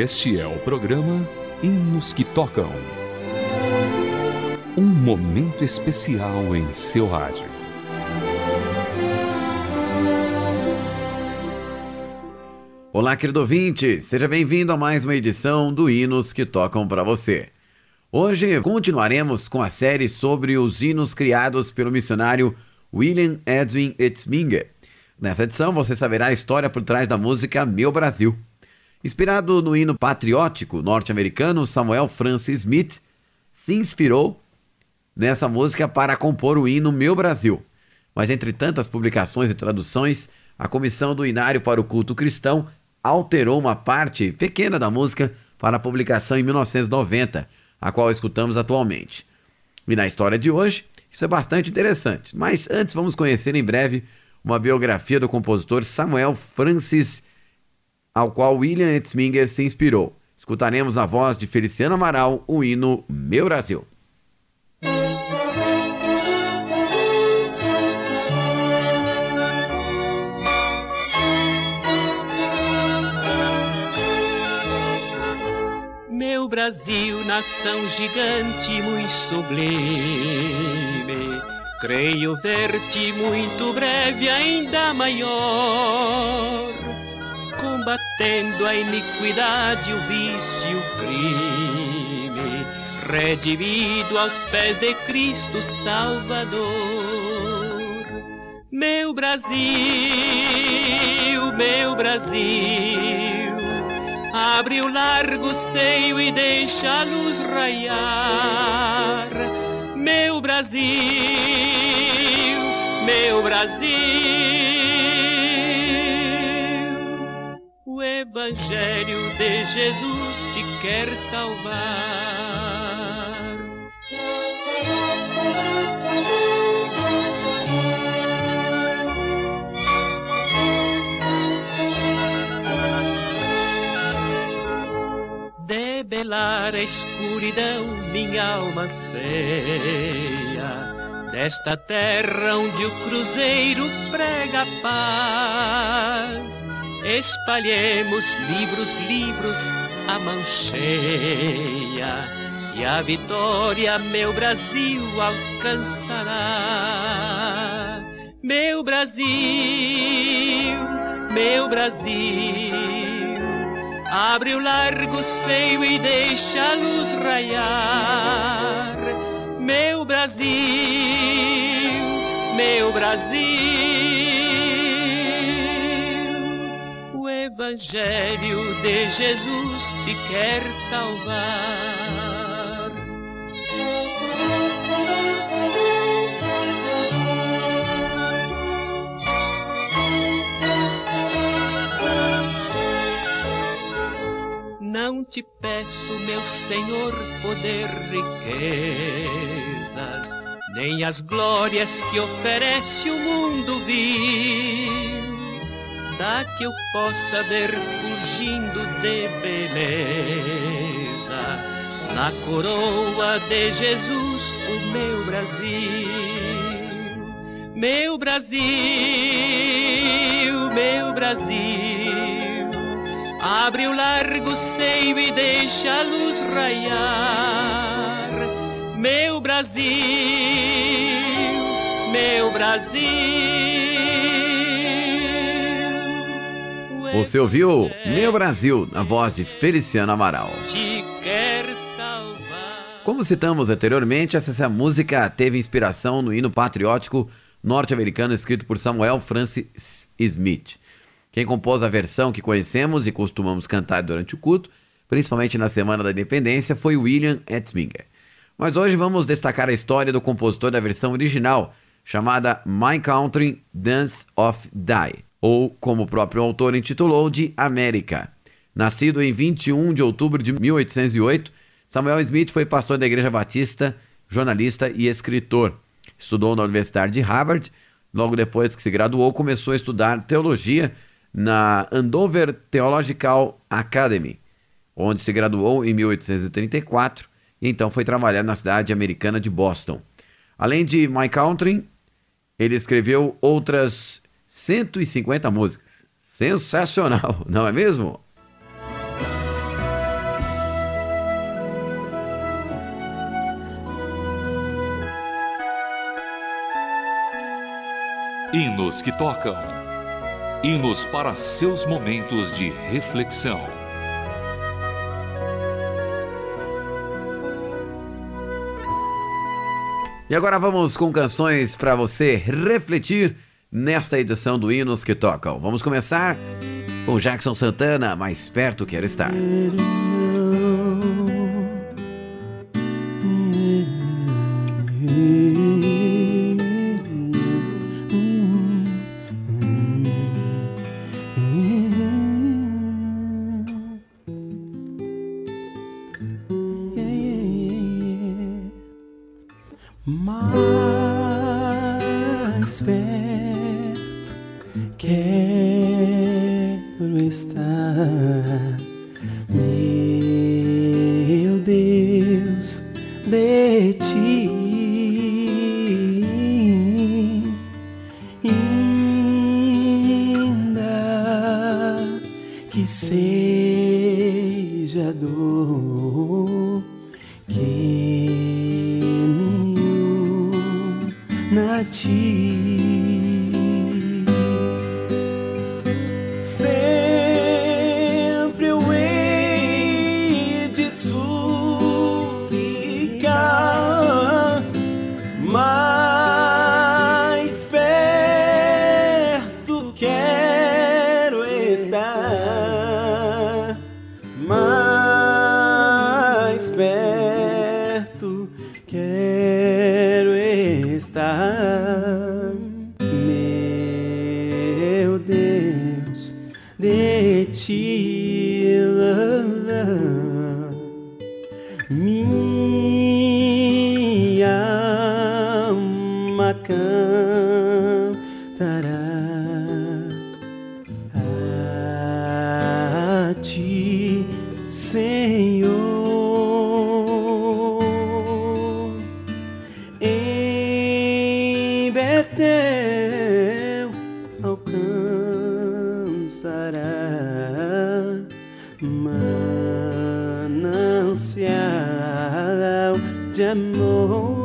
Este é o programa Hinos que Tocam. Um momento especial em seu rádio. Olá, querido ouvinte, seja bem-vindo a mais uma edição do Hinos que Tocam para você. Hoje continuaremos com a série sobre os hinos criados pelo missionário William Edwin Etzminger. Nessa edição você saberá a história por trás da música Meu Brasil. Inspirado no hino patriótico norte-americano, Samuel Francis Smith se inspirou nessa música para compor o hino Meu Brasil. Mas entre tantas publicações e traduções, a Comissão do Inário para o Culto Cristão alterou uma parte pequena da música para a publicação em 1990, a qual escutamos atualmente. E na história de hoje, isso é bastante interessante. Mas antes vamos conhecer em breve uma biografia do compositor Samuel Francis ao qual William Etzminger se inspirou. Escutaremos na voz de Feliciano Amaral o hino Meu Brasil. Meu Brasil, nação gigante, muito sublime, creio ver-te muito breve, ainda maior combatendo a iniquidade, o vício, o crime, redimido aos pés de Cristo Salvador. Meu Brasil, meu Brasil, abre o largo seio e deixa a luz raiar. Meu Brasil, meu Brasil o Evangelho de Jesus te quer salvar. Debelar a escuridão, minha alma ceia desta terra onde o cruzeiro prega paz espalhemos livros, livros, a mão cheia, e a vitória meu Brasil alcançará. Meu Brasil, meu Brasil, abre o largo seio e deixa a luz raiar. Meu Brasil, meu Brasil Evangelho de Jesus te quer salvar. Não te peço, meu Senhor, poder, riquezas, nem as glórias que oferece o mundo vir da que eu possa ver fugindo de beleza na coroa de Jesus o meu Brasil. Meu Brasil, meu Brasil, abre o largo seio e deixa a luz raiar. Meu Brasil, meu Brasil. Você ouviu Meu Brasil, na voz de Feliciano Amaral. Como citamos anteriormente, essa música teve inspiração no hino patriótico norte-americano escrito por Samuel Francis Smith. Quem compôs a versão que conhecemos e costumamos cantar durante o culto, principalmente na Semana da Independência, foi William Etzminger. Mas hoje vamos destacar a história do compositor da versão original, chamada My Country Dance of Die ou, como o próprio autor intitulou, de América. Nascido em 21 de outubro de 1808, Samuel Smith foi pastor da Igreja Batista, jornalista e escritor. Estudou na Universidade de Harvard. Logo depois que se graduou, começou a estudar teologia na Andover Theological Academy, onde se graduou em 1834 e então foi trabalhar na cidade americana de Boston. Além de My Country, ele escreveu outras 150 músicas. Sensacional, não é mesmo? Hinos que tocam. Hinos para seus momentos de reflexão. E agora vamos com canções para você refletir nesta edição do Hinos que Tocam. Vamos começar com Jackson Santana, Mais Perto Quero Estar. Quero estar, perto alcançará manancial de amor.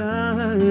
Quero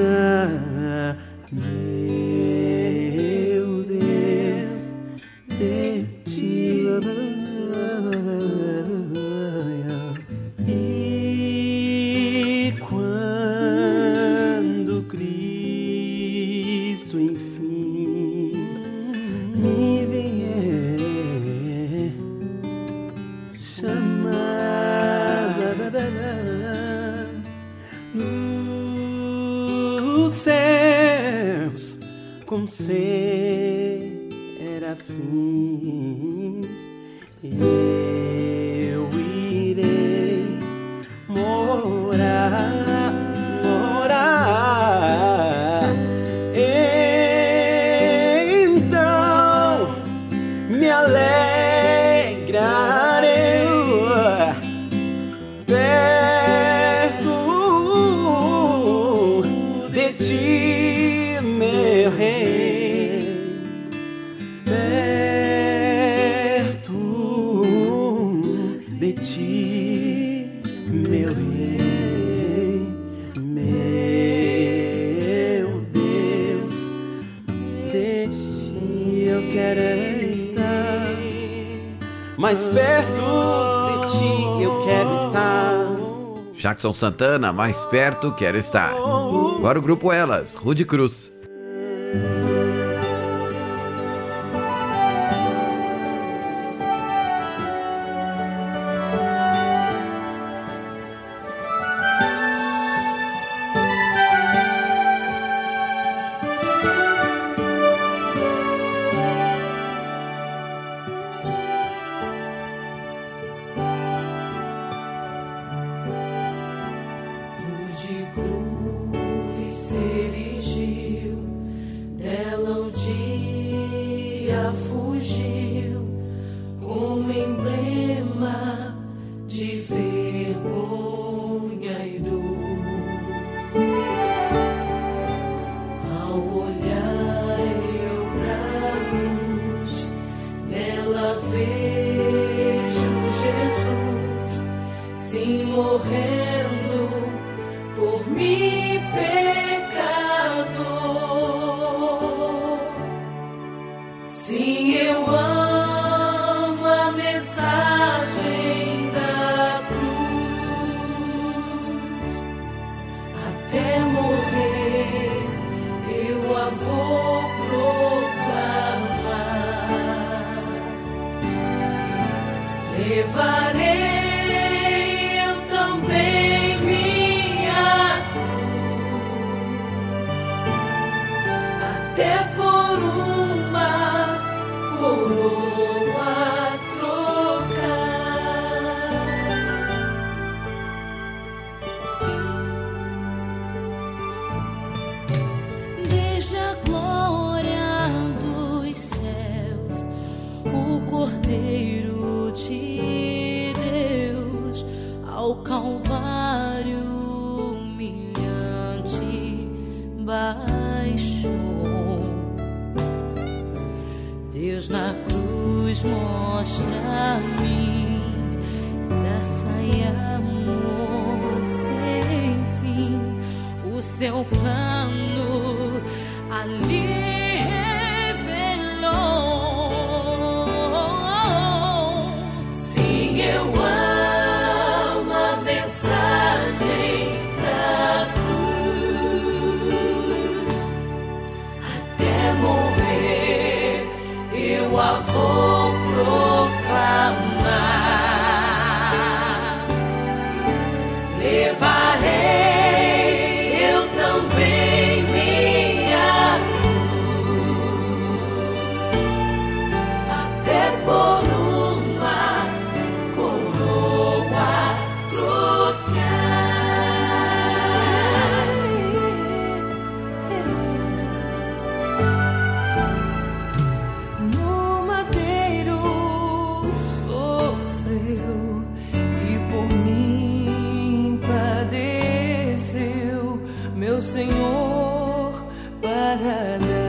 Jackson Santana, Mais Perto Quero Estar. Agora o grupo Elas, Rude Cruz. morrendo por me perder. Cordeiro de Deus ao Calvário humilhante baixou. Deus na cruz mostra a mim graça e amor sem fim. O seu plano ali. O Senhor, para nós.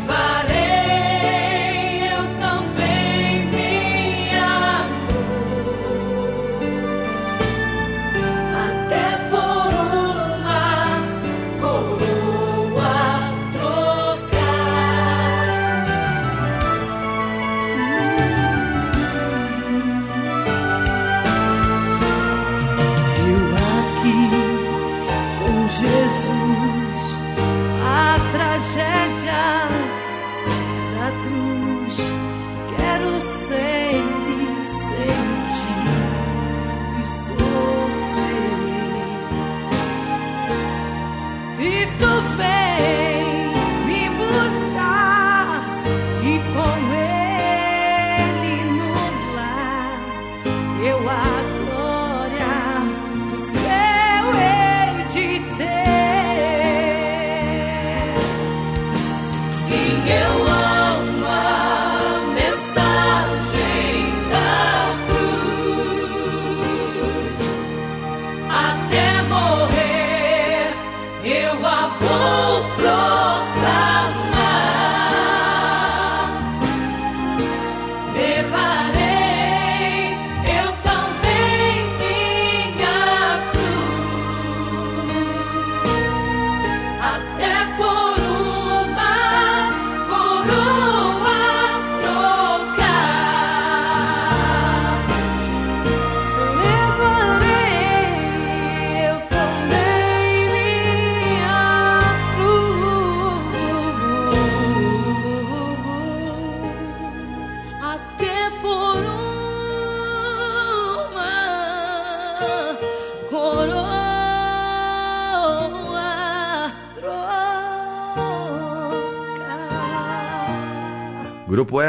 levarei.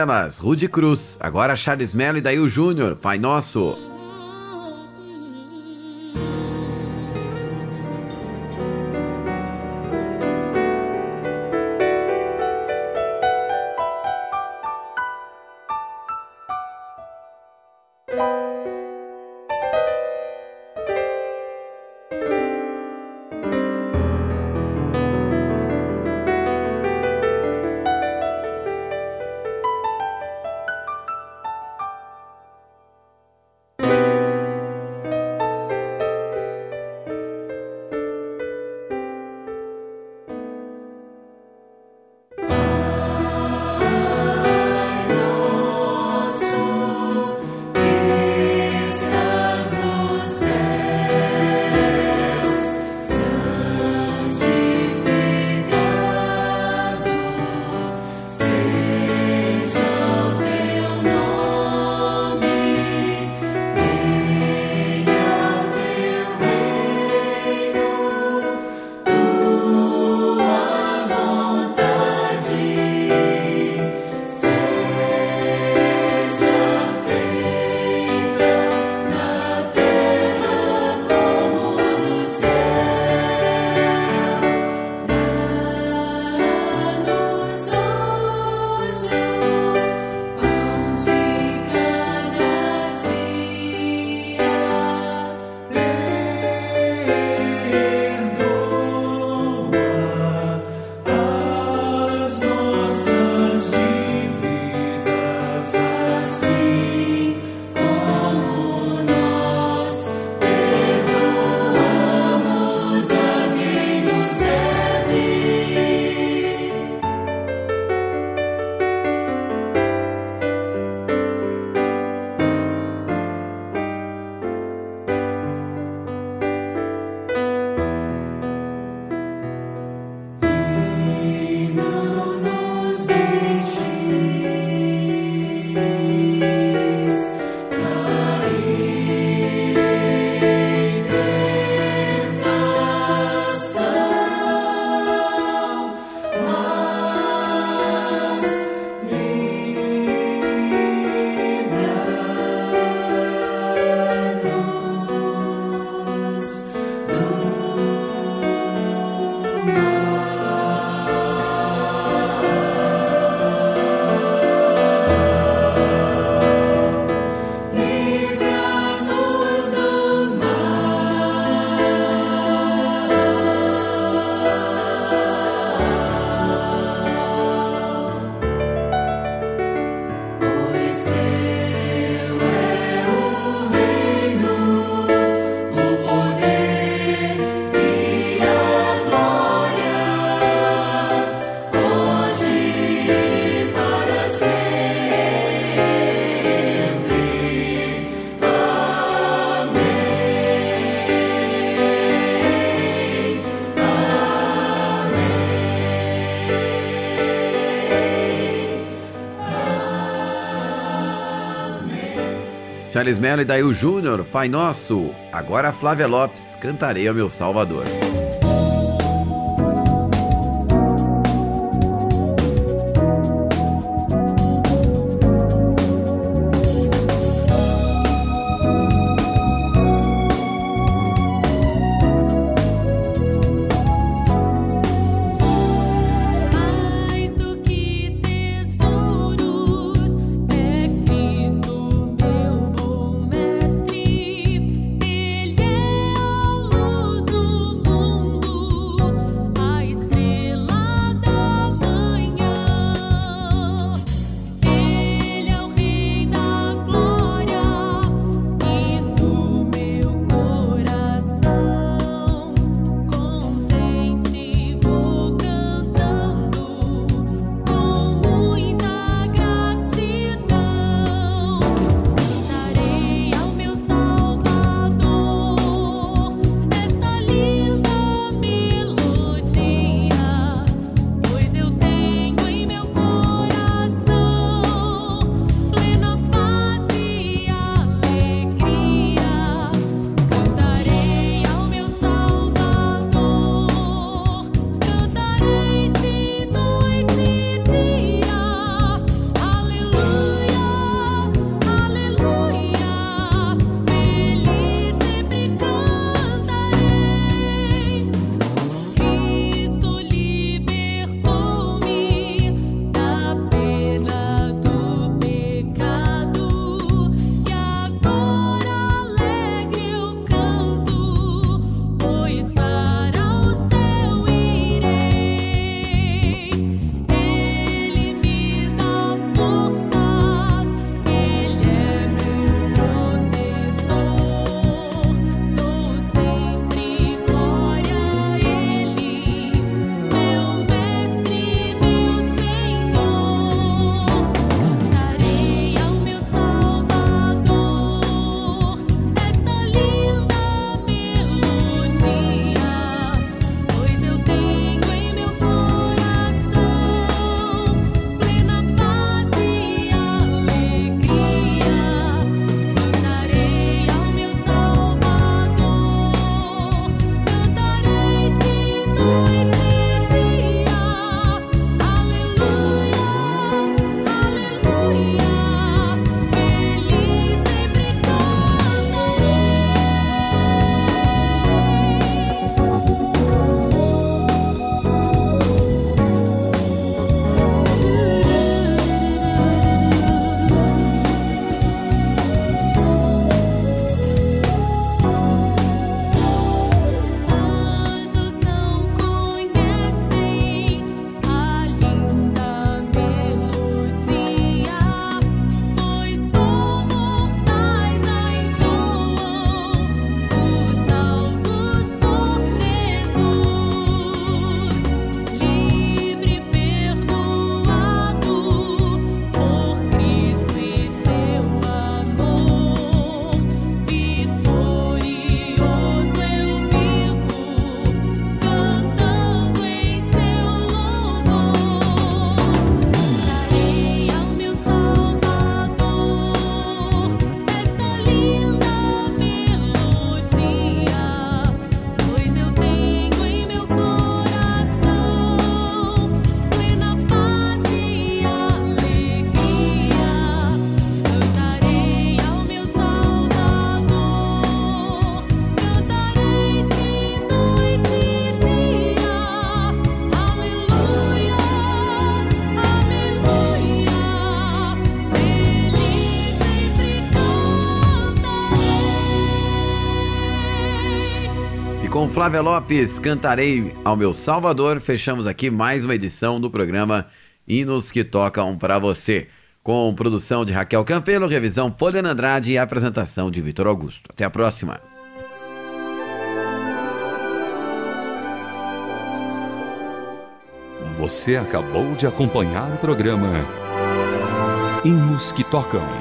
elas, Rude Cruz, agora Charles Mello e daí o Júnior, Pai Nosso. Charles Mello e Dail Júnior, Pai Nosso. Agora Flávia Lopes, Cantarei ao Meu Salvador. Flávia Lopes, cantarei ao meu Salvador. Fechamos aqui mais uma edição do programa Hinos que Tocam para Você. Com produção de Raquel Campelo, revisão Poliana Andrade e apresentação de Vitor Augusto. Até a próxima. Você acabou de acompanhar o programa Hinos que Tocam.